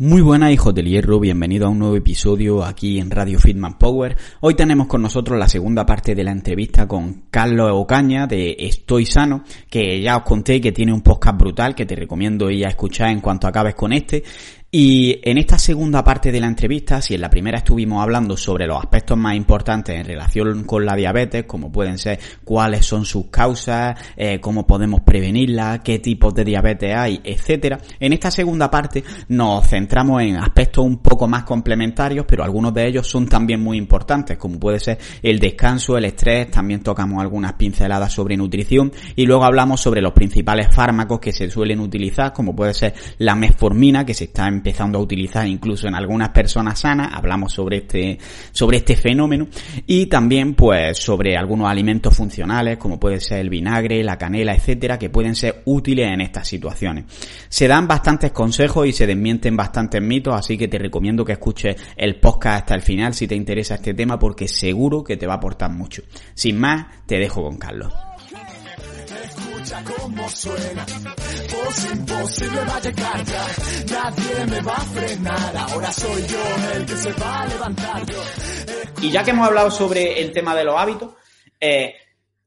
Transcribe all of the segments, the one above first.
Muy buenas hijos del hierro, bienvenido a un nuevo episodio aquí en Radio Fitman Power. Hoy tenemos con nosotros la segunda parte de la entrevista con Carlos Ocaña de Estoy Sano, que ya os conté que tiene un podcast brutal que te recomiendo ir a escuchar en cuanto acabes con este. Y en esta segunda parte de la entrevista, si en la primera estuvimos hablando sobre los aspectos más importantes en relación con la diabetes, como pueden ser cuáles son sus causas, eh, cómo podemos prevenirla, qué tipos de diabetes hay, etcétera. En esta segunda parte nos centramos en aspectos un poco más complementarios, pero algunos de ellos son también muy importantes, como puede ser el descanso, el estrés, también tocamos algunas pinceladas sobre nutrición y luego hablamos sobre los principales fármacos que se suelen utilizar, como puede ser la metformina, que se está en empezando a utilizar incluso en algunas personas sanas, hablamos sobre este, sobre este fenómeno, y también pues sobre algunos alimentos funcionales, como puede ser el vinagre, la canela, etcétera, que pueden ser útiles en estas situaciones. Se dan bastantes consejos y se desmienten bastantes mitos, así que te recomiendo que escuches el podcast hasta el final si te interesa este tema, porque seguro que te va a aportar mucho. Sin más, te dejo con Carlos suena. imposible va a llegar Nadie me va a frenar. Ahora soy yo el que se va a levantar. Y ya que hemos hablado sobre el tema de los hábitos, eh,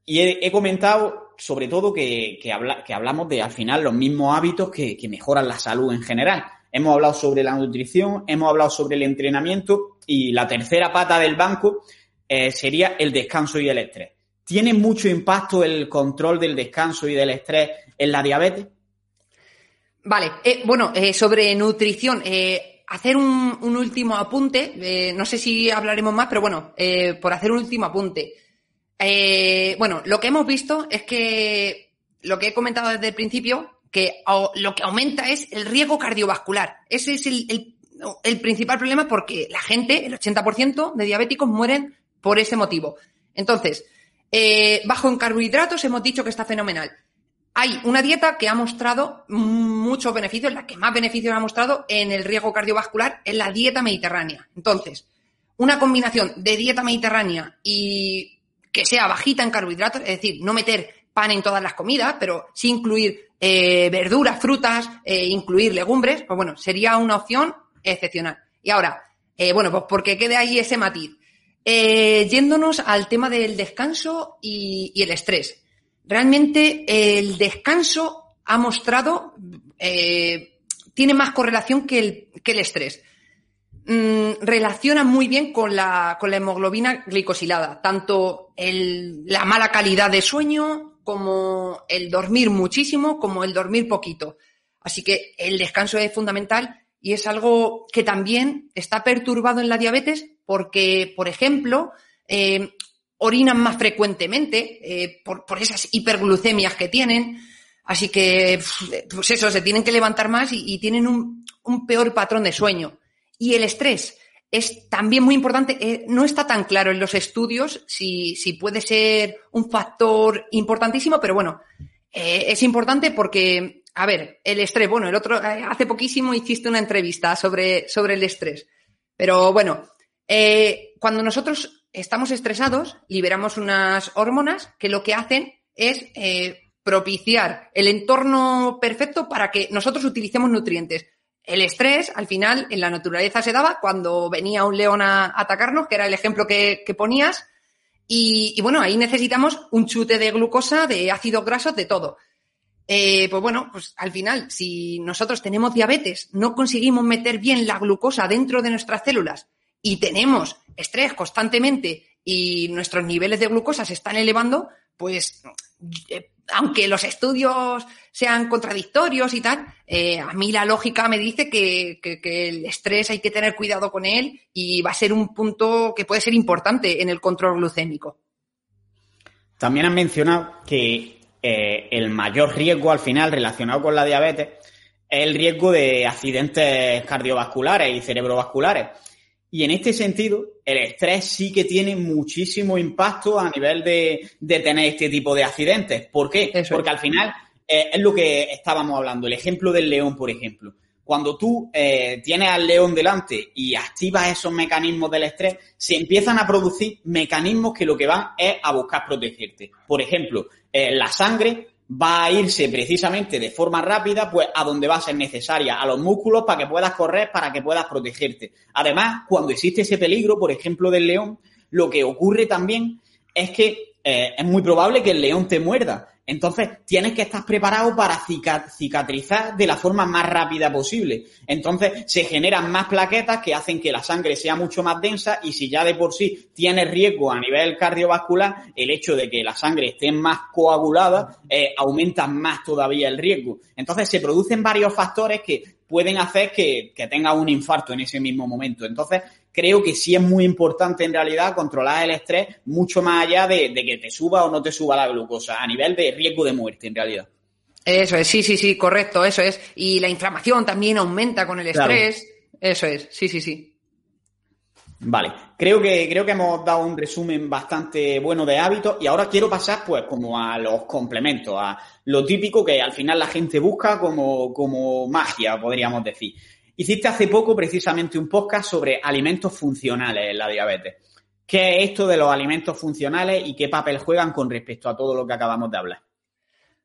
y he, comentado sobre todo que, que, hablamos de al final los mismos hábitos que, mejoran la salud en general. Hemos hablado sobre la nutrición, hemos hablado sobre el entrenamiento y la tercera pata del banco eh, sería el descanso y el estrés. ¿Tiene mucho impacto el control del descanso y del estrés en la diabetes? Vale, eh, bueno, eh, sobre nutrición, eh, hacer un, último apunte, no sé si hablaremos más, pero bueno, por hacer un último apunte. bueno, lo que hemos visto es que lo que he comentado desde el principio, que lo que aumenta es el riesgo cardiovascular. Ese es el, el principal problema porque la gente, el 80% de diabéticos mueren por ese motivo. Entonces, eh, bajo en carbohidratos hemos dicho que está fenomenal. Hay una dieta que ha mostrado muchos beneficios, la que más beneficios ha mostrado en el riesgo cardiovascular es la dieta mediterránea. Entonces, una combinación de dieta mediterránea y que sea bajita en carbohidratos, es decir, no meter pan en todas las comidas, pero sí incluir eh, verduras, frutas, eh, incluir legumbres, pues bueno, sería una opción excepcional. Y ahora, bueno, pues porque quede ahí ese matiz. Eh, yéndonos al tema del descanso y, el estrés. Realmente el descanso ha mostrado, eh, tiene más correlación que el, estrés. Mm, relaciona muy bien con la, con la hemoglobina glicosilada, tanto la mala calidad de sueño como el dormir muchísimo, como el dormir poquito. Así que el descanso es fundamental y es algo que también está perturbado en la diabetes porque, por ejemplo, eh, orinan más frecuentemente eh, por, esas hiperglucemias que tienen. Así que, pues eso, se tienen que levantar más y, tienen un, peor patrón de sueño. Y el estrés es también muy importante. Eh, no está tan claro en los estudios si, si puede ser un factor importantísimo, pero bueno, es importante porque, a ver, el estrés, bueno, el otro, hace poquísimo hiciste una entrevista sobre, sobre el estrés. Pero bueno, eh, cuando nosotros estamos estresados, liberamos unas hormonas que lo que hacen es eh, propiciar el entorno perfecto para que nosotros utilicemos nutrientes. El estrés, al final, en la naturaleza se daba cuando venía un león a atacarnos, que era el ejemplo que, ponías. Y, bueno, ahí necesitamos un chute de glucosa, de ácidos grasos, de todo. Eh, pues bueno, pues al final, si nosotros tenemos diabetes, no conseguimos meter bien la glucosa dentro de nuestras células y tenemos estrés constantemente y nuestros niveles de glucosa se están elevando, pues eh, aunque los estudios sean contradictorios y tal, eh, a mí la lógica me dice que, el estrés hay que tener cuidado con él y va a ser un punto que puede ser importante en el control glucémico. También han mencionado que eh, el mayor riesgo al final relacionado con la diabetes es el riesgo de accidentes cardiovasculares y cerebrovasculares. Y en este sentido, el estrés sí que tiene muchísimo impacto a nivel de, tener este tipo de accidentes. ¿Por qué? Porque al final eh, es lo que estábamos hablando. El ejemplo del león, por ejemplo. Cuando tú eh, tienes al león delante y activas esos mecanismos del estrés, se empiezan a producir mecanismos que lo que van es a buscar protegerte. Por ejemplo, eh, la sangre va a irse precisamente de forma rápida, pues a donde va a ser necesaria, a los músculos para que puedas correr, para que puedas protegerte. Además, cuando existe ese peligro, por ejemplo, del león, lo que ocurre también es que eh, es muy probable que el león te muerda. Entonces, tienes que estar preparado para cicatrizar de la forma más rápida posible. Entonces, se generan más plaquetas que hacen que la sangre sea mucho más densa y si ya de por sí tienes riesgo a nivel cardiovascular, el hecho de que la sangre esté más coagulada eh, aumenta más todavía el riesgo. Entonces, se producen varios factores que pueden hacer que, que tengas un infarto en ese mismo momento. Entonces, creo que sí es muy importante en realidad controlar el estrés mucho más allá de, que te suba o no te suba la glucosa, a nivel de riesgo de muerte en realidad. Eso es, sí, sí, sí, correcto, eso es. Y la inflamación también aumenta con el estrés. Eso es, sí, sí, sí. Vale, creo que, creo que hemos dado un resumen bastante bueno de hábitos y ahora quiero pasar pues como a los complementos, a lo típico que al final la gente busca como, como magia, podríamos decir. Hiciste hace poco precisamente un podcast sobre alimentos funcionales en la diabetes. ¿Qué es esto de los alimentos funcionales y qué papel juegan con respecto a todo lo que acabamos de hablar?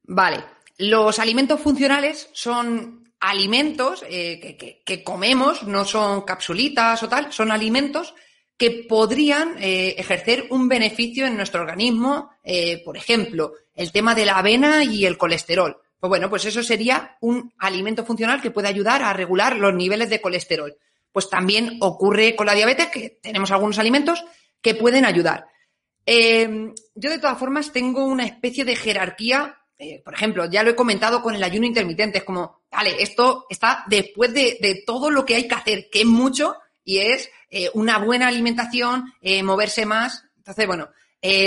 Vale, los alimentos funcionales son alimentos eh, que, comemos, no son capsulitas o tal, son alimentos que podrían eh, ejercer un beneficio en nuestro organismo, eh, por ejemplo, el tema de la avena y el colesterol. Pues bueno, pues eso sería un alimento funcional que puede ayudar a regular los niveles de colesterol. Pues también ocurre con la diabetes, que tenemos algunos alimentos que pueden ayudar. Em, yo de todas formas tengo una especie de jerarquía, eh, por ejemplo, ya lo he comentado con el ayuno intermitente, es como, vale, esto está después de, todo lo que hay que hacer, que es mucho, y es eh, una buena alimentación, eh, moverse más. Entonces, bueno,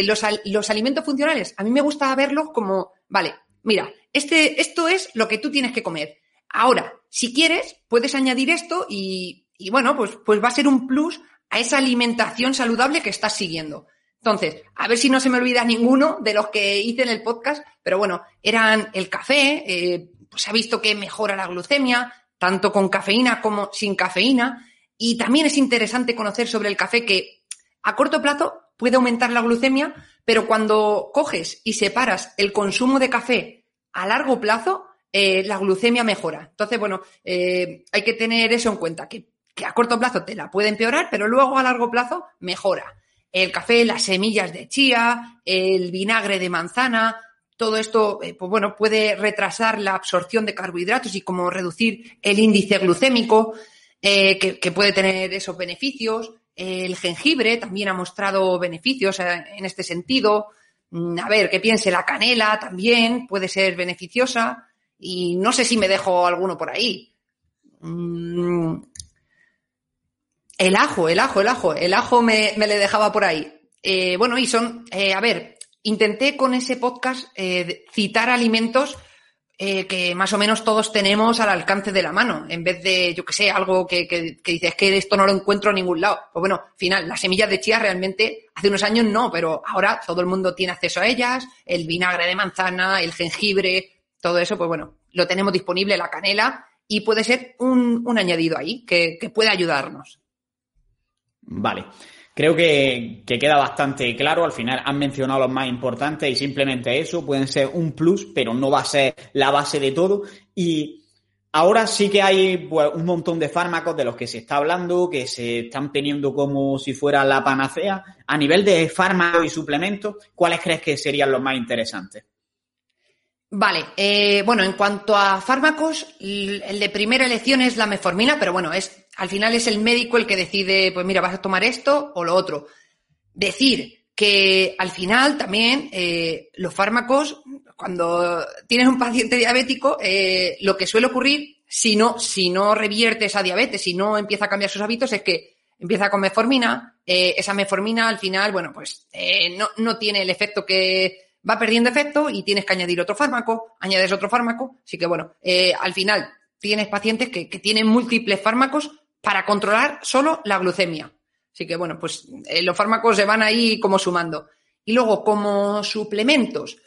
los, los alimentos funcionales, a mí me gusta verlos como, vale, mira, este, esto es lo que tú tienes que comer. Ahora, si quieres, puedes añadir esto y, bueno, pues, pues va a ser un plus a esa alimentación saludable que estás siguiendo. Entonces, a ver si no se me olvida ninguno de los que hice en el podcast, pero bueno, eran el café, eh, pues se ha visto que mejora la glucemia, tanto con cafeína como sin cafeína, y también es interesante conocer sobre el café que a corto plazo puede aumentar la glucemia, pero cuando coges y separas el consumo de café a largo plazo, eh, la glucemia mejora. Entonces, bueno, eh, hay que tener eso en cuenta, que, a corto plazo te la puede empeorar, pero luego a largo plazo mejora. El café, las semillas de chía, el vinagre de manzana, todo esto, eh, pues bueno, puede retrasar la absorción de carbohidratos y como reducir el índice glucémico, que, que, puede tener esos beneficios. El jengibre también ha mostrado beneficios eh, en este sentido. Mm, a ver, ¿qué piense? La canela también puede ser beneficiosa. Y no sé si me dejo alguno por ahí. Mm, el ajo, el ajo, el ajo. El ajo me, le dejaba por ahí. Eh, bueno, y son, eh, a ver, intenté con ese podcast citar alimentos eh, que más o menos todos tenemos al alcance de la mano, en vez de, yo que sé, algo que, que, que, dices que esto no lo encuentro en ningún lado. Pues bueno, al final, las semillas de chía realmente hace unos años no, pero ahora todo el mundo tiene acceso a ellas, el vinagre de manzana, el jengibre, todo eso, pues bueno, lo tenemos disponible, la canela, y puede ser un, un añadido ahí que, que puede ayudarnos. Vale. Creo que, queda bastante claro. Al final han mencionado los más importantes y simplemente eso pueden ser un plus, pero no va a ser la base de todo. Y ahora sí que hay pues, un montón de fármacos de los que se está hablando, que se están teniendo como si fuera la panacea. A nivel de fármacos y suplementos, ¿cuáles crees que serían los más interesantes? Vale, eh, bueno, en cuanto a fármacos, el de primera elección es la meformina, pero bueno, es al final es el médico el que decide, pues mira, vas a tomar esto o lo otro. Decir que al final también eh, los fármacos, cuando tienes un paciente diabético, eh, lo que suele ocurrir, si no, si no revierte esa diabetes, si no empieza a cambiar sus hábitos, es que empieza con meformina, eh, esa meformina al final, bueno, pues no, no tiene el efecto que, va perdiendo efecto y tienes que añadir otro fármaco, añades otro fármaco, así que bueno, al final tienes pacientes que, que, tienen múltiples fármacos para controlar solo la glucemia. Así que, bueno, pues eh, los fármacos se van ahí como sumando. Y luego, como suplementos,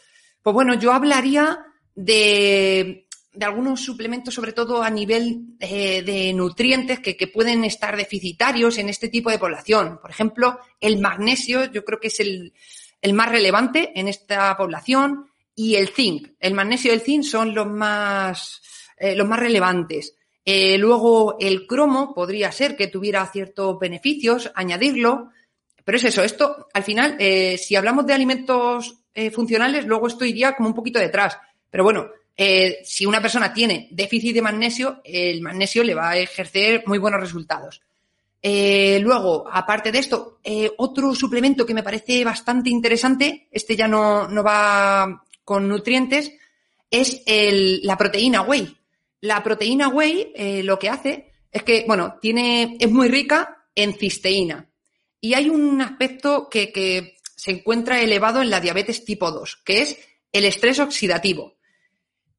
pues bueno, yo hablaría de, de algunos suplementos, sobre todo a nivel eh, de nutrientes que, que, pueden estar deficitarios en este tipo de población. Por ejemplo, el magnesio, yo creo que es el, el más relevante en esta población. y el zinc. El magnesio y el zinc son los más, eh, los más relevantes. Eh, luego, el cromo podría ser que tuviera ciertos beneficios, añadirlo. Pero es eso, esto, al final, eh, si hablamos de alimentos funcionales, luego esto iría como un poquito detrás. Pero bueno, si una persona tiene déficit de magnesio, el magnesio le va a ejercer muy buenos resultados. Luego, aparte de esto, otro suplemento que me parece bastante interesante, este ya no, no va con nutrientes, es la proteína whey. La proteína whey eh, lo que hace es que, bueno, tiene, es muy rica en cisteína. Y hay un aspecto que, que se encuentra elevado en la diabetes tipo 2, que es el estrés oxidativo.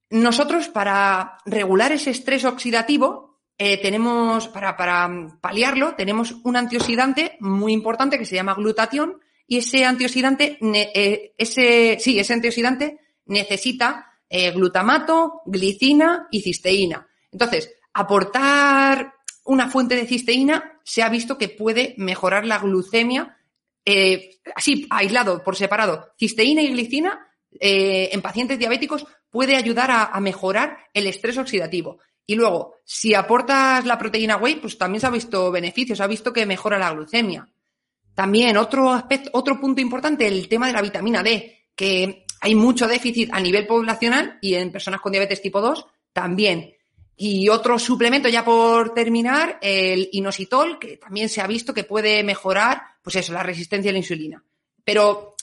Nosotros, para regular ese estrés oxidativo, eh, tenemos, para, para paliarlo, tenemos un antioxidante muy importante que se llama glutatión, y ese antioxidante, eh, ese, sí, ese antioxidante necesita eh, glutamato, glicina y cisteína. Entonces, aportar una fuente de cisteína se ha visto que puede mejorar la glucemia, así, aislado, por separado. Cisteína y glicina en pacientes diabéticos puede ayudar a, mejorar el estrés oxidativo. Y luego, si aportas la proteína whey, pues también se ha visto beneficios, se ha visto que mejora la glucemia. También otro aspecto, otro punto importante, el tema de la vitamina D, que hay mucho déficit a nivel poblacional y en personas con diabetes tipo 2 también. Y otro suplemento, ya por terminar, el inositol, que también se ha visto que puede mejorar, pues eso, la resistencia a la insulina. Pero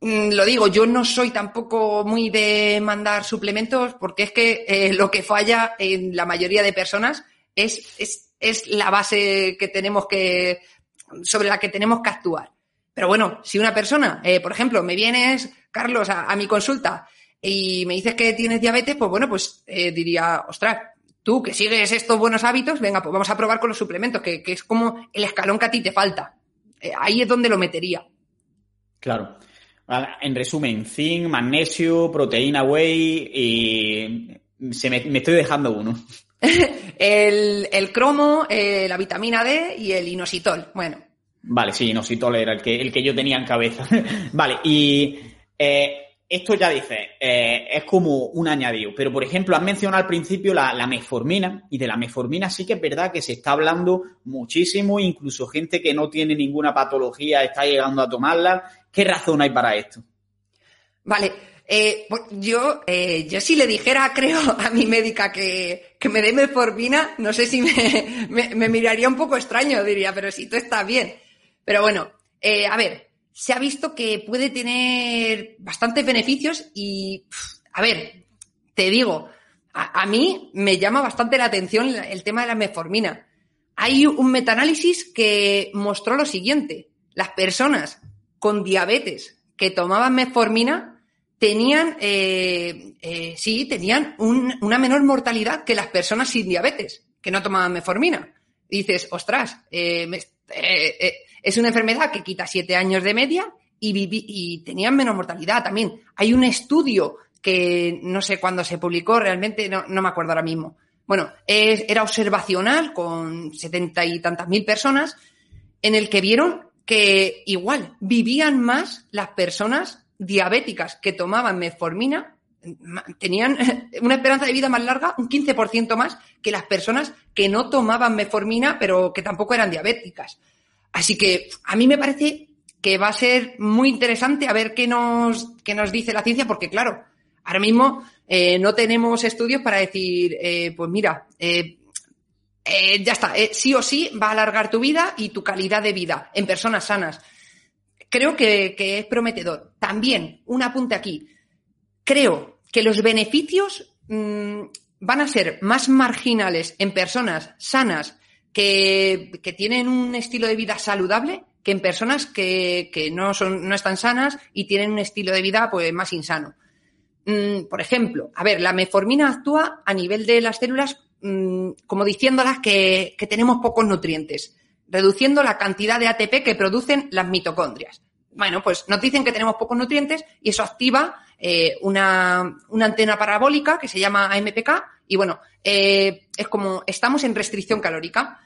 lo digo, yo no soy tampoco muy de mandar suplementos porque es que eh, lo que falla en la mayoría de personas es, es, es la base que tenemos que sobre la que tenemos que actuar. Pero bueno, si una persona, eh, por ejemplo, me vienes, Carlos, a, mi consulta y me dices que tienes diabetes, pues bueno, pues eh, diría, ostras, tú que sigues estos buenos hábitos, venga, pues vamos a probar con los suplementos, que, es como el escalón que a ti te falta. Ahí es donde lo metería. Claro. En resumen, zinc, magnesio, proteína whey y se me, estoy dejando uno. el, el, cromo, la vitamina D y el inositol. Bueno, Vale, sí, Inositol era el que, el que yo tenía en cabeza. vale, y eh, esto ya dice, eh, es como un añadido, pero por ejemplo, has mencionado al principio la, la, metformina, y de la metformina sí que es verdad que se está hablando muchísimo, incluso gente que no tiene ninguna patología está llegando a tomarla. ¿Qué razón hay para esto? Vale, eh, pues yo, eh, yo si le dijera, creo, a mi médica que, que me dé metformina, no sé si me, me, miraría un poco extraño, diría, pero si tú estás bien. Pero bueno, eh, a ver, se ha visto que puede tener bastantes beneficios y, a ver, te digo, a, mí me llama bastante la atención el tema de la metformina. Hay un metaanálisis que mostró lo siguiente. Las personas con diabetes que tomaban metformina tenían, eh, eh, sí, tenían una menor mortalidad que las personas sin diabetes, que no tomaban metformina. dices, ostras, eh, es una enfermedad que quita siete años de media y, y tenían menos mortalidad también. Hay un estudio que no sé cuándo se publicó, realmente no, me acuerdo ahora mismo. Bueno, era observacional con setenta y tantas mil personas en el que vieron que igual vivían más las personas diabéticas que tomaban metformina tenían una esperanza de vida más larga, un 15% más que las personas que no tomaban metformina, pero que tampoco eran diabéticas. Así que a mí me parece que va a ser muy interesante a ver qué nos, qué nos dice la ciencia, porque claro, ahora mismo eh, no tenemos estudios para decir, eh, pues mira, eh, ya está, sí o sí va a alargar tu vida y tu calidad de vida en personas sanas. Creo que, es prometedor. También, un apunte aquí. Creo que los beneficios mm, van a ser más marginales en personas sanas que, tienen un estilo de vida saludable que en personas que, no, están sanas y tienen un estilo de vida pues, más insano. Mm, por ejemplo, a ver, la metformina actúa a nivel de las células mm, como diciéndolas que, tenemos pocos nutrientes, reduciendo la cantidad de ATP que producen las mitocondrias. Bueno, pues nos dicen que tenemos pocos nutrientes y eso activa eh, una, antena parabólica que se llama AMPK y bueno, eh, es como estamos en restricción calórica.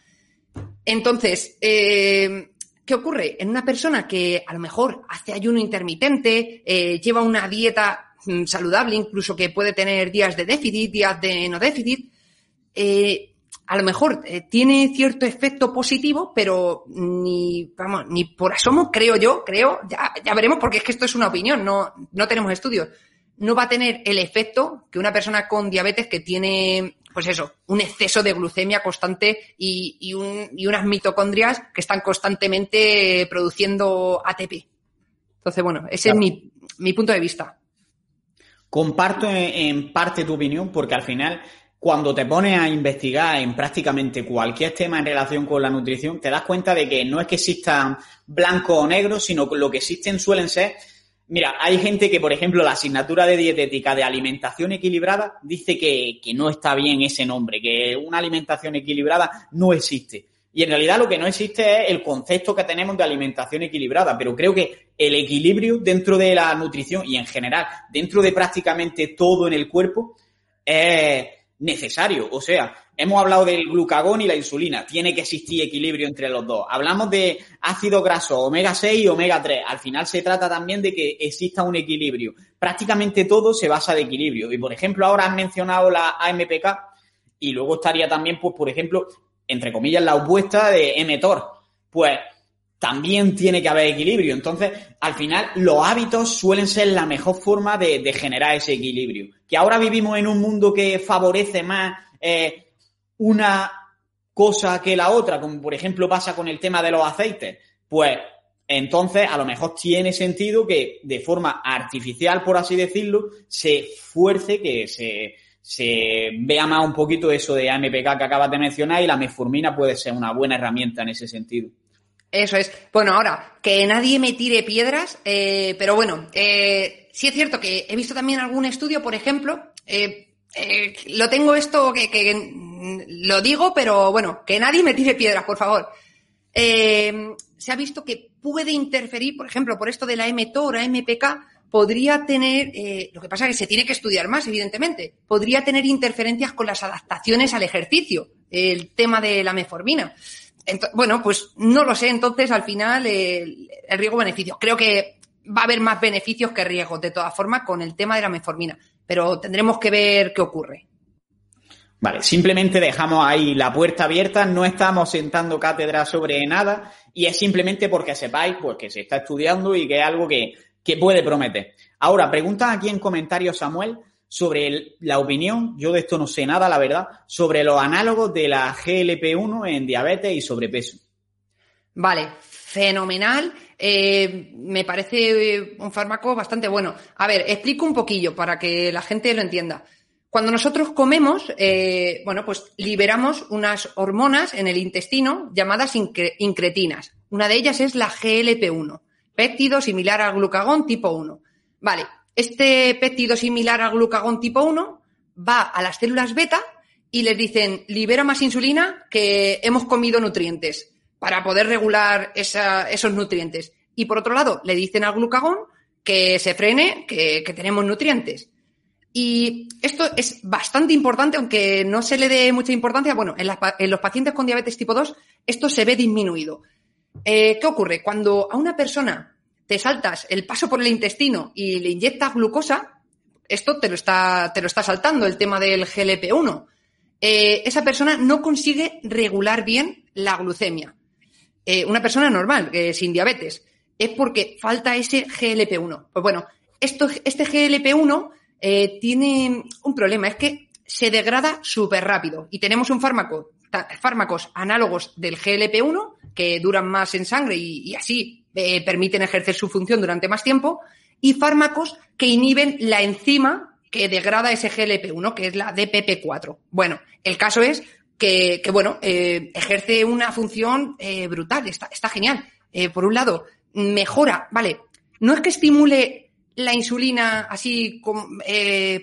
Entonces, eh, ¿qué ocurre? En una persona que a lo mejor hace ayuno intermitente, lleva una dieta mm, saludable, incluso que puede tener días de déficit, días de no déficit, eh, a lo mejor eh, tiene cierto efecto positivo, pero ni, vamos, ni por asomo, creo yo, creo, ya, ya veremos, porque es que esto es una opinión, no, no tenemos estudios. No va a tener el efecto que una persona con diabetes que tiene, pues eso, un exceso de glucemia constante y, y, un, y unas mitocondrias que están constantemente produciendo ATP. Entonces, bueno, ese Claro. es mi, mi punto de vista. Comparto en, en parte tu opinión porque al final cuando te pones a investigar en prácticamente cualquier tema en relación con la nutrición, te das cuenta de que no es que existan blanco o negro, sino que lo que existen suelen ser... Mira, hay gente que, por ejemplo, la asignatura de dietética de alimentación equilibrada dice que, que no está bien ese nombre, que una alimentación equilibrada no existe. Y en realidad lo que no existe es el concepto que tenemos de alimentación equilibrada, pero creo que el equilibrio dentro de la nutrición y en general dentro de prácticamente todo en el cuerpo es necesario. O sea, hemos hablado del glucagón y la insulina, tiene que existir equilibrio entre los dos. Hablamos de ácido graso, omega 6 y omega 3. Al final se trata también de que exista un equilibrio. Prácticamente todo se basa de equilibrio. Y por ejemplo, ahora has mencionado la AMPK y luego estaría también, pues, por ejemplo, entre comillas, la opuesta de mTOR. Pues también tiene que haber equilibrio. Entonces, al final, los hábitos suelen ser la mejor forma de, generar ese equilibrio. Que ahora vivimos en un mundo que favorece más eh, una cosa que la otra, como por ejemplo pasa con el tema de los aceites, pues entonces a lo mejor tiene sentido que de forma artificial, por así decirlo, se fuerce que se, se vea más un poquito eso de AMPK que acabas de mencionar y la metformina puede ser una buena herramienta en ese sentido. Eso es. Bueno, ahora, que nadie me tire piedras, eh, pero bueno, eh, sí es cierto que he visto también algún estudio, por ejemplo, eh, lo tengo esto que, lo digo, pero bueno, que nadie me tire piedras, por favor. Se ha visto que puede interferir, por ejemplo, por esto de la mTOR, MPK, podría tener, lo que pasa es que se tiene que estudiar más, evidentemente, podría tener interferencias con las adaptaciones al ejercicio, el tema de la metformina. Bueno, pues no lo sé, entonces al final el, el riesgo-beneficio. Creo que va a haber más beneficios que riesgos, de todas formas, con el tema de la metformina, pero tendremos que ver qué ocurre. Vale, simplemente dejamos ahí la puerta abierta, no estamos sentando cátedra sobre nada y es simplemente porque sepáis pues, que se está estudiando y que es algo que, que puede prometer. Ahora, pregunta aquí en comentarios, Samuel, sobre la opinión, yo de esto no sé nada, la verdad, sobre los análogos de la GLP-1 en diabetes y sobrepeso. Vale, fenomenal. Eh, me parece eh, un fármaco bastante bueno. A ver, explico un poquillo para que la gente lo entienda. Cuando nosotros comemos, eh, bueno, pues liberamos unas hormonas en el intestino llamadas incre- incretinas. Una de ellas es la GLP-1, péptido similar al glucagón tipo 1. Vale, este péptido similar al glucagón tipo 1 va a las células beta y les dicen, libera más insulina que hemos comido nutrientes para poder regular esos nutrientes. Y por otro lado, le dicen al glucagón que se frene, que, tenemos nutrientes. Y esto es bastante importante, aunque no se le dé mucha importancia. Bueno, en los pacientes con diabetes tipo 2, esto se ve disminuido. Eh, ¿Qué ocurre? Cuando a una persona te saltas el paso por el intestino y le inyectas glucosa, esto te lo está, te lo está saltando, el tema del GLP-1. Eh, esa persona no consigue regular bien la glucemia. Eh, una persona normal, sin diabetes, es porque falta ese GLP-1. Pues bueno, esto, este GLP-1 eh, tiene un problema, es que se degrada súper rápido. Y tenemos un fármaco, fármacos análogos del GLP-1 que duran más en sangre y así eh, permiten ejercer su función durante más tiempo, y fármacos que inhiben la enzima que degrada ese GLP-1, que es la DPP4. Bueno, el caso es que, bueno, eh, ejerce una función eh, brutal, está, está genial. Por un lado, mejora, vale, no es que estimule la insulina así como,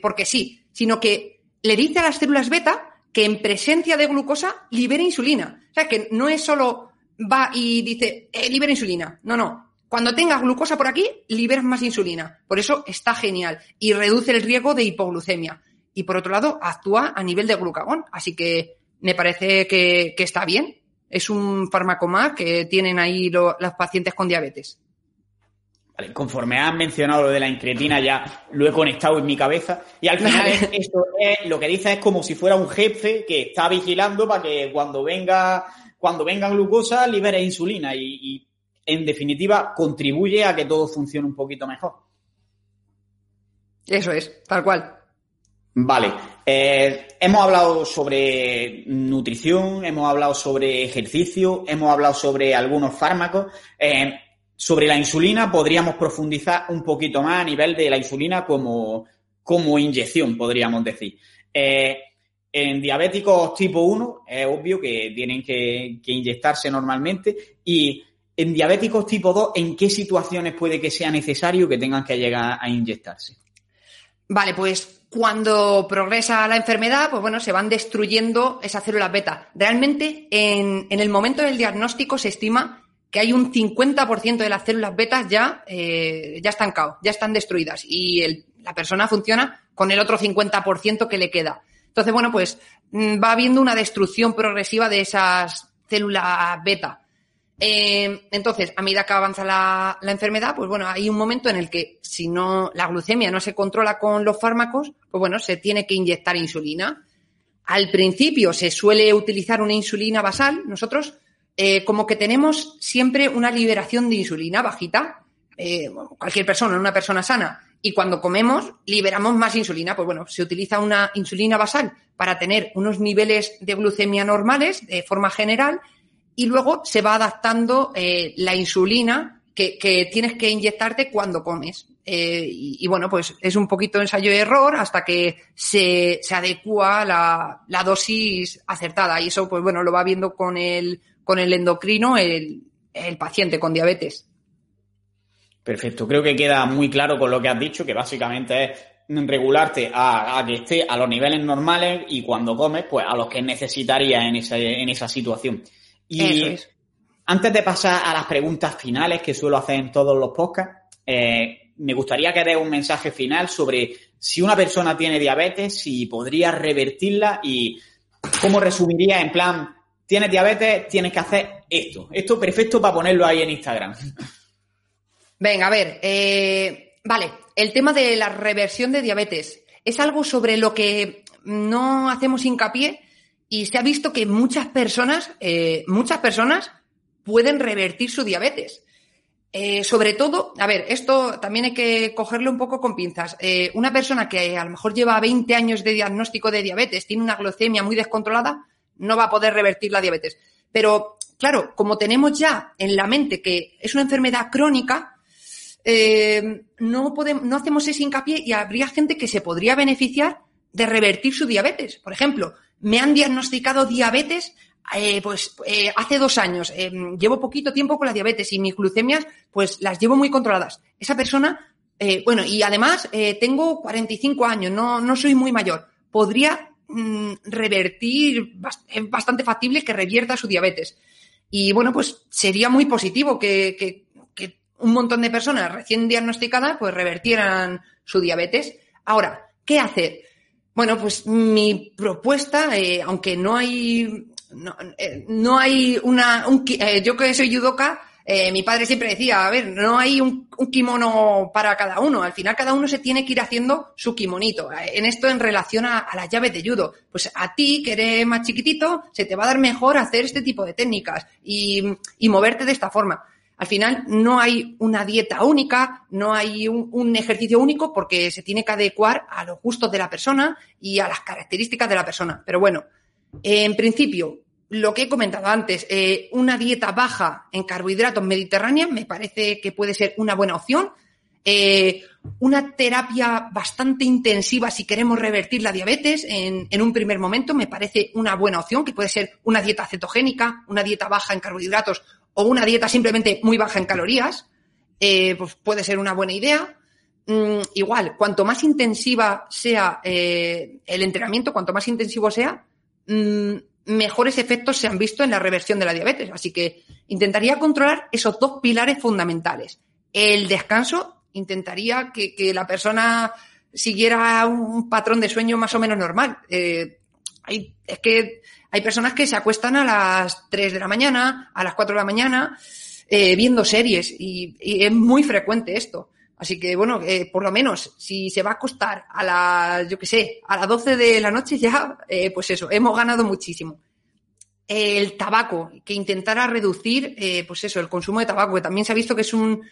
porque sí, sino que le dice a las células beta que en presencia de glucosa libera insulina. O sea, que no es solo va y dice, eh, libera insulina. No, no. Cuando tengas glucosa por aquí, liberas más insulina. Por eso está genial y reduce el riesgo de hipoglucemia. Y por otro lado, actúa a nivel de glucagón. Así que me parece que, que está bien. Es un fármaco más que tienen ahí lo- los pacientes con diabetes. Conforme has mencionado lo de la incretina, ya lo he conectado en mi cabeza. Y al final, esto es, lo que dice es como si fuera un jefe que está vigilando para que cuando venga, cuando venga glucosa, libere insulina. Y, en definitiva, contribuye a que todo funcione un poquito mejor. Eso es, tal cual. Vale. Eh, hemos hablado sobre nutrición, hemos hablado sobre ejercicio, hemos hablado sobre algunos fármacos. Eh, sobre la insulina podríamos profundizar un poquito más a nivel de la insulina como, como inyección, podríamos decir. Eh, en diabéticos tipo 1 es obvio que tienen que, inyectarse normalmente y en diabéticos tipo 2, ¿en qué situaciones puede que sea necesario que tengan que llegar a inyectarse? Vale, pues cuando progresa la enfermedad, pues bueno, se van destruyendo esas células beta. Realmente, en, el momento del diagnóstico se estima que hay un 50% de las células betas ya, eh, ya están ya están destruidas y la persona funciona con el otro 50% que le queda. Entonces, bueno, pues mm, va habiendo una destrucción progresiva de esas células beta. Eh, entonces, a medida que avanza la, la, enfermedad, pues bueno, hay un momento en el que si no la glucemia no se controla con los fármacos, pues bueno, se tiene que inyectar insulina. Al principio se suele utilizar una insulina basal. Nosotros eh, como que tenemos siempre una liberación de insulina bajita, eh, cualquier persona, una persona sana, y cuando comemos liberamos más insulina, pues bueno, se utiliza una insulina basal para tener unos niveles de glucemia normales de forma general y luego se va adaptando eh, la insulina que, tienes que inyectarte cuando comes. y, bueno, pues es un poquito ensayo y error hasta que se, se adecua la, la, dosis acertada. Y eso, pues bueno, lo va viendo con el, con el endocrino el, paciente con diabetes. Perfecto, creo que queda muy claro con lo que has dicho, que básicamente es regularte a, que esté a los niveles normales y cuando comes, pues a los que necesitarías en esa, en esa situación. Y antes de pasar a las preguntas finales que suelo hacer en todos los podcasts, eh, me gustaría que des un mensaje final sobre si una persona tiene diabetes, si podría revertirla y cómo resumiría en plan tienes diabetes, tienes que hacer esto. Esto es perfecto para ponerlo ahí en Instagram. Venga, a ver. Eh, vale, el tema de la reversión de diabetes es algo sobre lo que no hacemos hincapié y se ha visto que muchas personas, eh, muchas personas pueden revertir su diabetes. Eh, sobre todo, a ver, esto también hay que cogerlo un poco con pinzas. una persona que a lo mejor lleva 20 años de diagnóstico de diabetes, tiene una glucemia muy descontrolada, no va a poder revertir la diabetes. Pero, claro, como tenemos ya en la mente que es una enfermedad crónica, eh, no, podemos, no hacemos ese hincapié y habría gente que se podría beneficiar de revertir su diabetes. Por ejemplo, me han diagnosticado diabetes eh, pues eh, hace dos años, llevo poquito tiempo con la diabetes y mis glucemias pues las llevo muy controladas. Esa persona, bueno, y además tengo 45 años, no, no soy muy mayor. Podría Mm, revertir, es bastante factible que revierta su diabetes. Y bueno, pues sería muy positivo que, un montón de personas recién diagnosticadas pues revertieran su diabetes. Ahora, ¿qué hacer? Bueno, pues mi propuesta, eh, aunque no hay, no, eh, hay una, eh, yo que soy judoka, eh, mi padre siempre decía, a ver, no hay un, kimono para cada uno, al final cada uno se tiene que ir haciendo su kimonito. En esto en relación a, las llaves de judo, pues a ti que eres más chiquitito, se te va a dar mejor hacer este tipo de técnicas y, moverte de esta forma. Al final no hay una dieta única, no hay un, ejercicio único porque se tiene que adecuar a los gustos de la persona y a las características de la persona. Pero bueno, en principio, lo que he comentado antes, eh, una dieta baja en carbohidratos mediterránea me parece que puede ser una buena opción. Eh, una terapia bastante intensiva si queremos revertir la diabetes en, un primer momento me parece una buena opción, que puede ser una dieta cetogénica, una dieta baja en carbohidratos o una dieta simplemente muy baja en calorías. Eh, pues puede ser una buena idea. Mm, igual, cuanto más intensiva sea el entrenamiento, cuanto más intensivo sea, mm, mejores efectos se han visto en la reversión de la diabetes. Así que intentaría controlar esos dos pilares fundamentales. El descanso, intentaría que, la persona siguiera un patrón de sueño más o menos normal. Eh, es que hay personas que se acuestan a las 3 de la mañana, a las 4 de la mañana. eh, viendo series y, es muy frecuente esto. Así que, bueno, eh, por lo menos, si se va a acostar a las, yo qué sé, a las 12 de la noche ya, eh, pues eso, hemos ganado muchísimo. El tabaco, que intentara reducir, pues eso, el consumo de tabaco, que también se ha visto que es un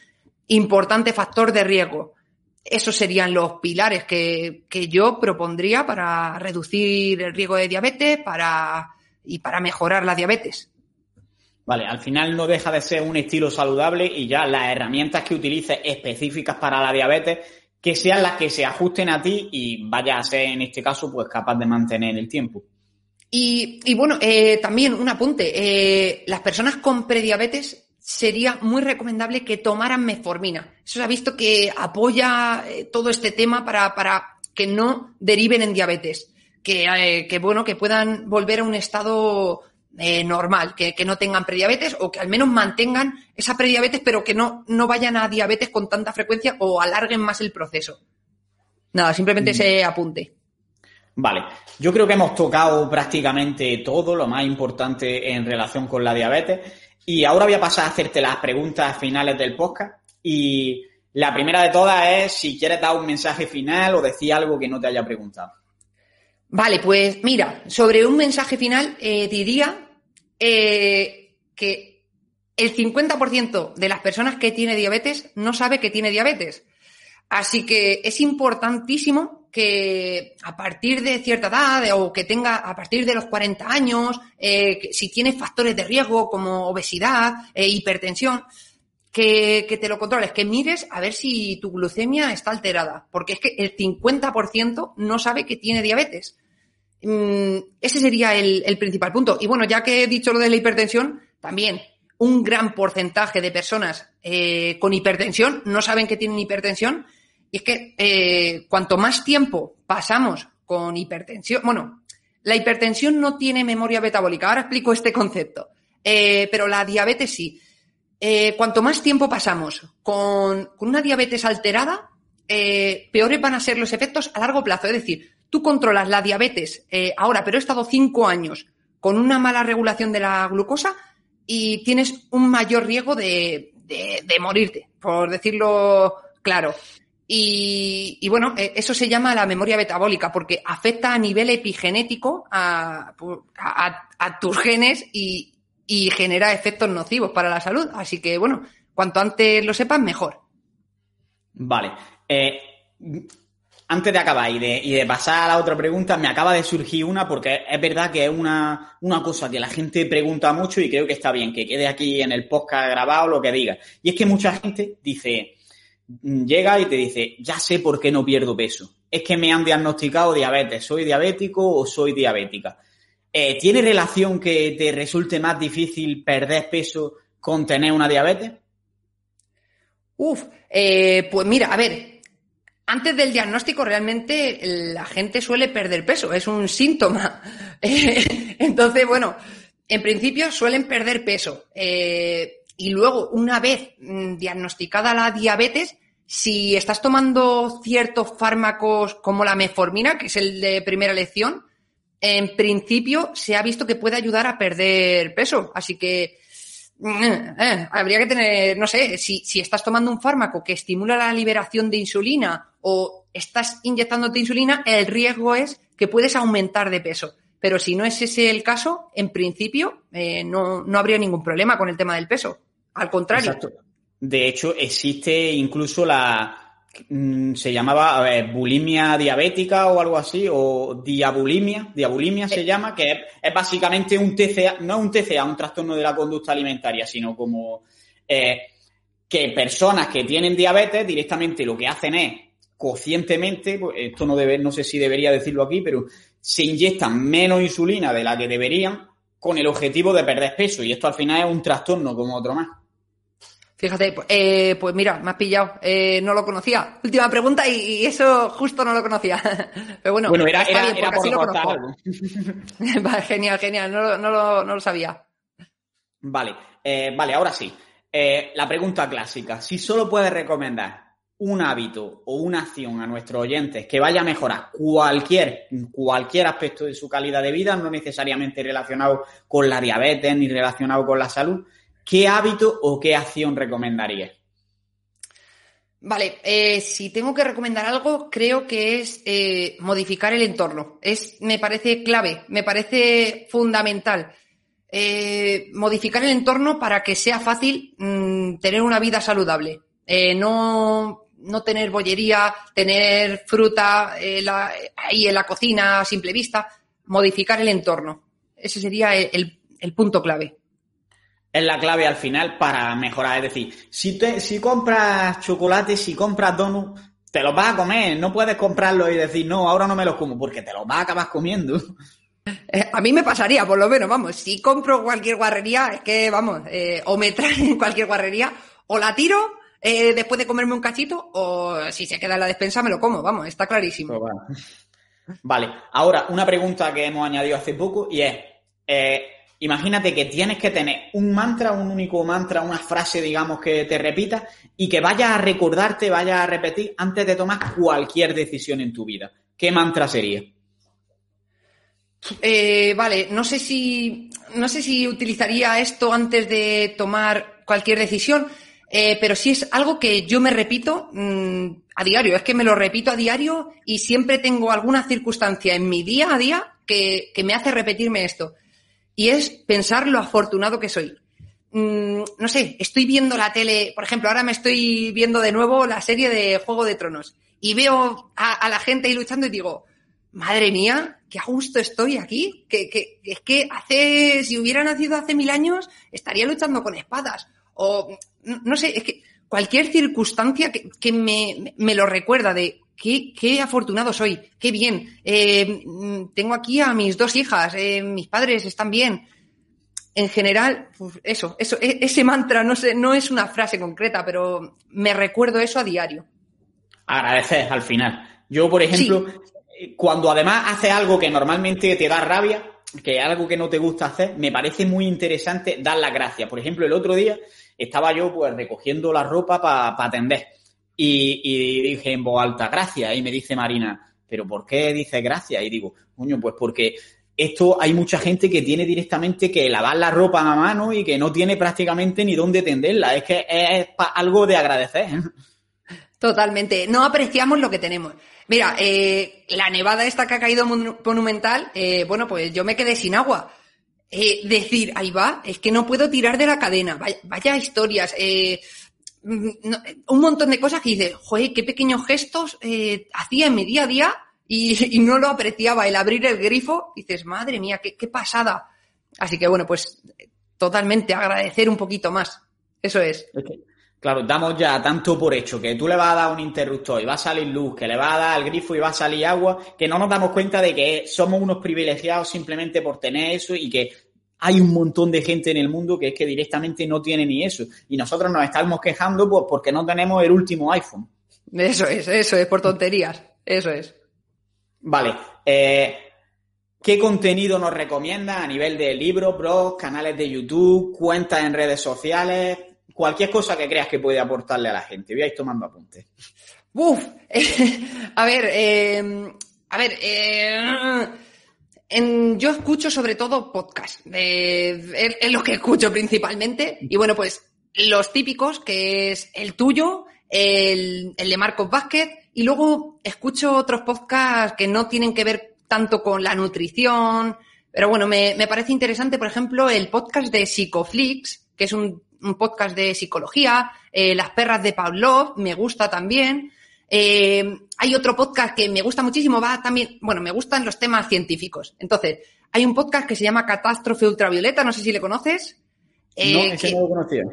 importante factor de riesgo. Esos serían los pilares que, que yo propondría para reducir el riesgo de diabetes para, y para mejorar la diabetes. Vale, al final no deja de ser un estilo saludable y ya las herramientas que utilices específicas para la diabetes que sean las que se ajusten a ti y vaya a ser en este caso pues capaz de mantener el tiempo. Y, y bueno, eh, también un apunte, eh, las personas con prediabetes sería muy recomendable que tomaran metformina. Eso se ha visto que apoya eh, todo este tema para, para, que no deriven en diabetes, que, que bueno, que puedan volver a un estado eh, normal, que, no tengan prediabetes o que al menos mantengan esa prediabetes, pero que no, no vayan a diabetes con tanta frecuencia o alarguen más el proceso. Nada, simplemente mm. ese apunte. Vale, yo creo que hemos tocado prácticamente todo lo más importante en relación con la diabetes y ahora voy a pasar a hacerte las preguntas finales del podcast y la primera de todas es si quieres dar un mensaje final o decir algo que no te haya preguntado. Vale, pues mira, sobre un mensaje final eh, diría eh, que el 50% de las personas que tiene diabetes no sabe que tiene diabetes. Así que es importantísimo que a partir de cierta edad o que tenga a partir de los 40 años, eh, si tiene factores de riesgo como obesidad, e hipertensión, que, que, te lo controles, que mires a ver si tu glucemia está alterada, porque es que el 50% no sabe que tiene diabetes. Mm, ese sería el, principal punto. Y bueno, ya que he dicho lo de la hipertensión, también un gran porcentaje de personas eh, con hipertensión no saben que tienen hipertensión. Es que eh, cuanto más tiempo pasamos con hipertensión, bueno, la hipertensión no tiene memoria metabólica. Ahora explico este concepto. Eh, pero la diabetes sí. cuanto más tiempo pasamos con, una diabetes alterada, peores van a ser los efectos a largo plazo. Es decir, tú controlas la diabetes eh, ahora, pero he estado cinco años con una mala regulación de la glucosa y tienes un mayor riesgo de, morirte, por decirlo claro. Y, bueno, eh, eso se llama la memoria metabólica porque afecta a nivel epigenético a, tus genes y, y, genera efectos nocivos para la salud. Así que bueno, cuanto antes lo sepas, mejor. Vale. Eh, antes de acabar y de, pasar a la otra pregunta, me acaba de surgir una porque es verdad que es una, cosa que la gente pregunta mucho y creo que está bien que quede aquí en el podcast grabado lo que diga. Y es que mucha gente dice, llega y te dice, ya sé por qué no pierdo peso. Es que me han diagnosticado diabetes, soy diabético o soy diabética. Eh, ¿Tiene relación que te resulte más difícil perder peso con tener una diabetes? Uf, eh, pues mira, a ver, antes del diagnóstico realmente la gente suele perder peso, es un síntoma. Entonces, bueno, en principio suelen perder peso. Eh, y luego, una vez mm, diagnosticada la diabetes, si estás tomando ciertos fármacos como la meformina, que es el de primera elección, en principio se ha visto que puede ayudar a perder peso. Así que eh, eh, habría que tener, no sé, si, si, estás tomando un fármaco que estimula la liberación de insulina o estás inyectándote insulina, el riesgo es que puedes aumentar de peso. Pero si no es ese el caso, en principio eh, no, no, habría ningún problema con el tema del peso. Al contrario. De hecho, existe incluso la, Mm, se llamaba bulimia diabética o algo así, o diabulimia, diabulimia se llama, que es, básicamente un TCA, no un TCA, un trastorno de la conducta alimentaria, sino como eh, que personas que tienen diabetes directamente lo que hacen es conscientemente, pues esto no debe, no sé si debería decirlo aquí, pero se inyectan menos insulina de la que deberían con el objetivo de perder peso y esto al final es un trastorno como otro más. Fíjate, eh, pues mira, me has pillado. Eh, no lo conocía. Última pregunta y, eso justo no lo conocía. Pero bueno, bueno era, era, bien, por lo vale, genial, genial. No lo, no, lo, no lo sabía. Vale, eh, vale, ahora sí. Eh, la pregunta clásica. Si solo puedes recomendar un hábito o una acción a nuestros oyentes que vaya a mejorar cualquier, cualquier aspecto de su calidad de vida, no necesariamente relacionado con la diabetes ni relacionado con la salud, ¿qué hábito o qué acción recomendarías? Vale, eh, si tengo que recomendar algo, creo que es eh, modificar el entorno. Es, me parece clave, me parece fundamental. Eh, modificar el entorno para que sea fácil mm, tener una vida saludable. no, no tener bollería, tener fruta ahí en la cocina a simple vista. Modificar el entorno. Ese sería el, el punto clave es la clave al final para mejorar. Es decir, si, te, si compras chocolate, si compras donuts, te los vas a comer. No puedes comprarlos y decir, no, ahora no me los como, porque te los vas a acabar comiendo. Eh, a mí me pasaría, por lo menos, vamos, si compro cualquier guarrería, es que, vamos, eh, o me traen cualquier guarrería, o la tiro eh, después de comerme un cachito, o si se queda en la despensa me lo como, vamos, está clarísimo. Pues vale, ahora una pregunta que hemos añadido hace poco y es, Imagínate que tienes que tener un mantra, un único mantra, una frase, digamos, que te repita y que vayas a recordarte, vayas a repetir antes de tomar cualquier decisión en tu vida. ¿Qué mantra sería? Eh, vale, no sé si no sé si utilizaría esto antes de tomar cualquier decisión, eh, pero sí es algo que yo me repito mm, a diario. Es que me lo repito a diario y siempre tengo alguna circunstancia en mi día a día que, que me hace repetirme esto y es pensar lo afortunado que soy. Mm, no sé, estoy viendo la tele, por ejemplo, ahora me estoy viendo de nuevo la serie de Juego de Tronos y veo a, la gente ahí luchando y digo, madre mía, qué a gusto estoy aquí, que, que, es que hace, si hubiera nacido hace mil años, estaría luchando con espadas. O, no, sé, es que cualquier circunstancia que, que me, me, lo recuerda de qué, afortunado soy, qué bien. Eh, tengo aquí a mis dos hijas, eh, mis padres están bien. En general, pues eso, eso, e, ese mantra no, sé, no es una frase concreta, pero me recuerdo eso a diario. Agradecer al final. Yo, por ejemplo, cuando además haces algo que normalmente te da rabia, que es algo que no te gusta hacer, me parece muy interesante dar las gracias. Por ejemplo, el otro día estaba yo pues recogiendo la ropa para atender y, dije en voz alta, gracias. Y me dice Marina, ¿pero por qué dices gracias? Y digo, coño, pues porque esto hay mucha gente que tiene directamente que lavar la ropa a mano y que no tiene prácticamente ni dónde tenderla. Es que es algo de agradecer. Totalmente. No apreciamos lo que tenemos. Mira, eh, la nevada esta que ha caído monumental, eh, bueno, pues yo me quedé sin agua. Eh, decir, ahí va, es que no puedo tirar de la cadena. Vaya, vaya historias. Mm, un montón de cosas que dices, joder, qué pequeños gestos eh, hacía en mi día a día y, no lo apreciaba. El abrir el grifo, dices, madre mía, qué, pasada. Así que bueno, pues totalmente agradecer un poquito más. Eso es. Claro, damos ya tanto por hecho que tú le vas a dar un interruptor y va a salir luz, que le va a dar el grifo y va a salir agua, que no nos damos cuenta de que somos unos privilegiados simplemente por tener eso y que hay un montón de gente en el mundo que es que directamente no tiene ni eso. Y nosotros nos estamos quejando pues, porque no tenemos el último iPhone. Eso es, eso es, por tonterías. Eso es. Vale. Eh, ¿Qué contenido nos recomienda a nivel de libros, blogs, canales de YouTube, cuentas en redes sociales? Cualquier cosa que creas que puede aportarle a la gente. Voy a ir tomando apuntes. Uf, a ver, eh, a ver, eh, yo escucho sobre todo podcast, es, lo que escucho principalmente. Y bueno, pues los típicos, que es el tuyo, el, de Marcos Vázquez, y luego escucho otros podcasts que no tienen que ver tanto con la nutrición, pero bueno, me, me parece interesante, por ejemplo, el podcast de Psicoflix, que es un, un podcast de psicología, eh, Las perras de Pavlov, me gusta también. Eh, hay otro podcast que me gusta muchísimo, va también, bueno, me gustan los temas científicos. Entonces, hay un podcast que se llama Catástrofe Ultravioleta, no sé si le conoces. Eh, no, ese no lo conocía.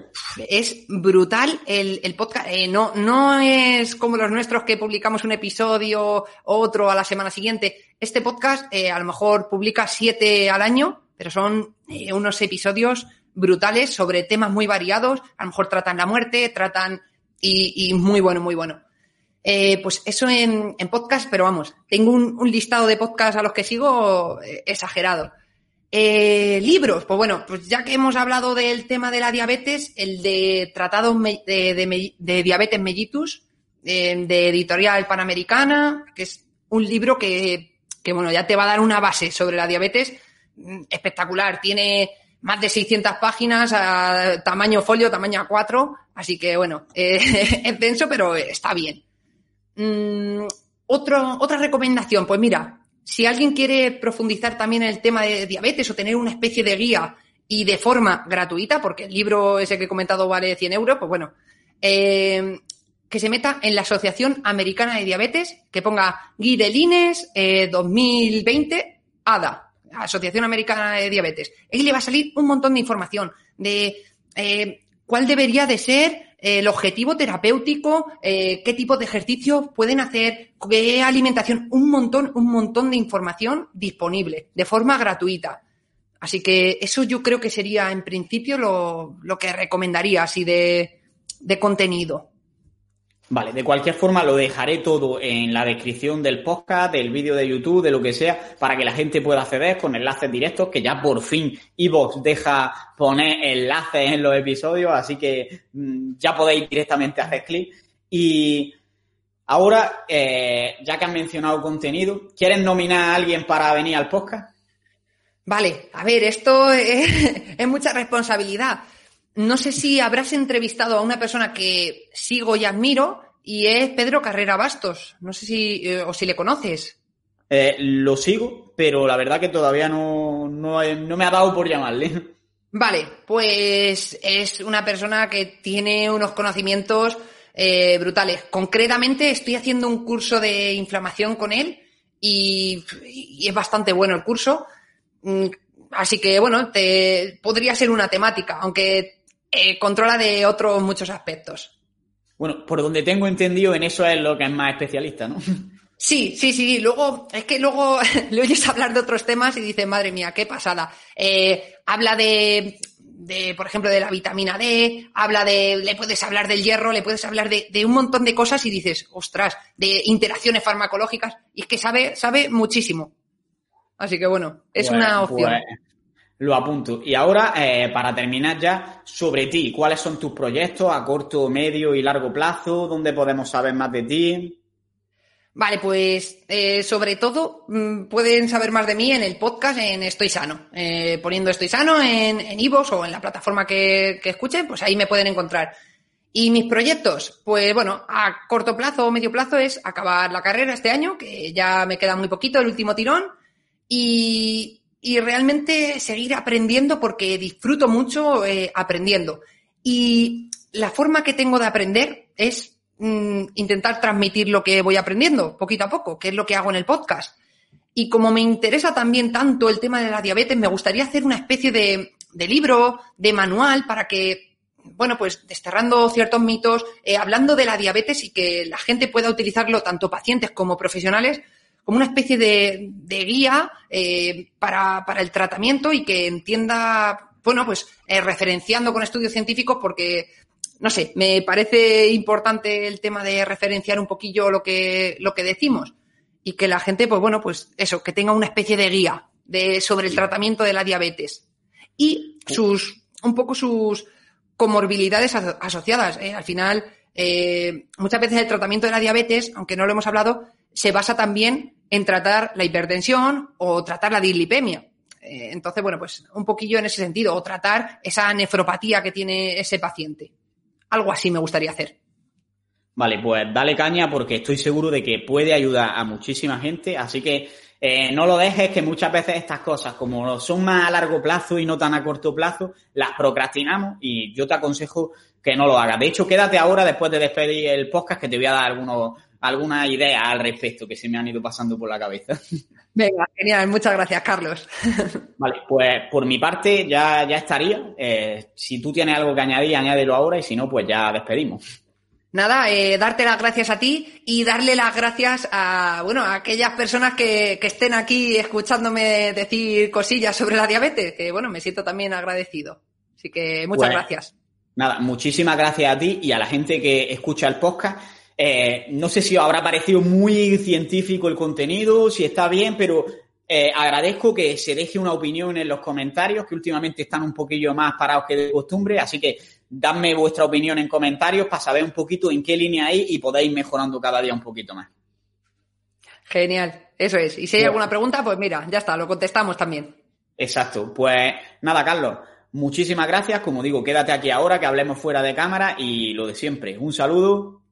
Es brutal el, el podcast. Eh, no, no es como los nuestros que publicamos un episodio, otro a la semana siguiente. Este podcast eh, a lo mejor publica siete al año, pero son unos episodios brutales sobre temas muy variados. A lo mejor tratan la muerte, tratan y, y muy bueno, muy bueno. Eh, pues eso en, podcast, pero vamos, tengo un, listado de podcasts a los que sigo eh, exagerado. Eh, libros, pues bueno, pues ya que hemos hablado del tema de la diabetes, el de Tratados de, Diabetes Mellitus, de Editorial Panamericana, que es un libro que, bueno, ya te va a dar una base sobre la diabetes mm, espectacular. Tiene más de 600 páginas, tamaño folio, tamaño A4, así que bueno, es denso, pero está bien. Mm, otra recomendación, pues mira, si alguien quiere profundizar también en el tema de diabetes o tener una especie de guía y de forma gratuita, porque el libro ese que he comentado vale 100 euros, pues bueno, eh, que se meta en la Asociación Americana de Diabetes, que ponga Guidelines 2020 ADA, Asociación Americana de Diabetes. Ahí le va a salir un montón de información de eh, cuál debería de ser el objetivo terapéutico, eh, qué tipo de ejercicios pueden hacer, qué alimentación, un montón, un montón de información disponible de forma gratuita. Así que eso yo creo que sería en principio lo, lo que recomendaría así de, de contenido. Vale, de cualquier forma lo dejaré todo en la descripción del podcast, del vídeo de YouTube, de lo que sea, para que la gente pueda acceder con enlaces directos, que ya por fin Evox deja poner enlaces en los episodios, así que mm, ya podéis directamente hacer clic. Y ahora, eh, ya que han mencionado contenido, ¿quieres nominar a alguien para venir al podcast? Vale, a ver, esto es mucha responsabilidad no sé si habrás entrevistado a una persona que sigo y admiro y es Pedro Carrera Bastos. No sé si, eh, o si le conoces. Eh, lo sigo, pero la verdad que todavía no, no, me ha dado por llamarle. Vale, pues es una persona que tiene unos conocimientos eh, brutales. Concretamente estoy haciendo un curso de inflamación con él y, y es bastante bueno el curso. Mm, así que bueno, te, podría ser una temática, aunque eh, controla de otros muchos aspectos. Bueno, por donde tengo entendido, en eso es lo que es más especialista, ¿no? Sí, sí, sí. Luego, es que luego le oyes hablar de otros temas y dices, madre mía, qué pasada. Eh, habla de, de, por ejemplo, de la vitamina D, habla de, le puedes hablar del hierro, le puedes hablar de, de, un montón de cosas y dices, ostras, de interacciones farmacológicas. Y es que sabe, sabe muchísimo. Así que bueno, es una opción. Pues, lo apunto. Y ahora, eh, para terminar ya, sobre ti, ¿cuáles son tus proyectos a corto, medio y largo plazo? ¿Dónde podemos saber más de ti? Vale, pues eh, sobre todo mm, pueden saber más de mí en el podcast en Estoy Sano. Eh, poniendo Estoy Sano en, en Ivos o en la plataforma que, que escuchen, pues ahí me pueden encontrar. Y mis proyectos, pues bueno, a corto plazo o medio plazo es acabar la carrera este año, que ya me queda muy poquito, el último tirón, y, y realmente seguir aprendiendo porque disfruto mucho eh, aprendiendo. Y la forma que tengo de aprender es mm, intentar transmitir lo que voy aprendiendo poquito a poco, que es lo que hago en el podcast. Y como me interesa también tanto el tema de la diabetes, me gustaría hacer una especie de, libro, de manual, para que, bueno, pues desterrando ciertos mitos, eh, hablando de la diabetes y que la gente pueda utilizarlo, tanto pacientes como profesionales, como una especie de, guía eh, para, el tratamiento y que entienda, bueno, pues eh, referenciando con estudios científicos porque, no sé, me parece importante el tema de referenciar un poquillo lo que, lo que decimos y que la gente, pues bueno, pues eso, que tenga una especie de guía de, sobre el tratamiento de la diabetes y sus, un poco sus comorbilidades asociadas. ¿eh? Al final, muchas veces el tratamiento de la diabetes, aunque no lo hemos hablado, se basa también en tratar la hipertensión o tratar la dislipemia. Eh, entonces, bueno, pues un poquillo en ese sentido, o tratar esa nefropatía que tiene ese paciente. Algo así me gustaría hacer. Vale, pues dale caña porque estoy seguro de que puede ayudar a muchísima gente, así que eh, no lo dejes que muchas veces estas cosas, como son más a largo plazo y no tan a corto plazo, las procrastinamos y yo te aconsejo que no lo hagas. De hecho, quédate ahora después de despedir el podcast que te voy a dar algunos alguna idea al respecto que se me han ido pasando por la cabeza. Venga, genial, muchas gracias, Carlos. Vale, pues por mi parte ya, ya estaría. Eh, si tú tienes algo que añadir, añádelo ahora y si no, pues ya despedimos. Nada, eh, darte las gracias a ti y darle las gracias a, bueno, a aquellas personas que, que estén aquí escuchándome decir cosillas sobre la diabetes, que bueno, me siento también agradecido. Así que muchas gracias. Nada, muchísimas gracias a ti y a la gente que escucha el podcast. Eh, no sé si os habrá parecido muy científico el contenido, si está bien, pero eh, agradezco que se deje una opinión en los comentarios, que últimamente están un poquillo más parados que de costumbre, así que dadme vuestra opinión en comentarios para saber un poquito en qué línea hay y podáis mejorando cada día un poquito más. Genial, eso es. Y si hay alguna pregunta, pues mira, ya está, lo contestamos también. Exacto. Pues nada, Carlos. Muchísimas gracias, como digo, quédate aquí ahora que hablemos fuera de cámara y lo de siempre, un saludo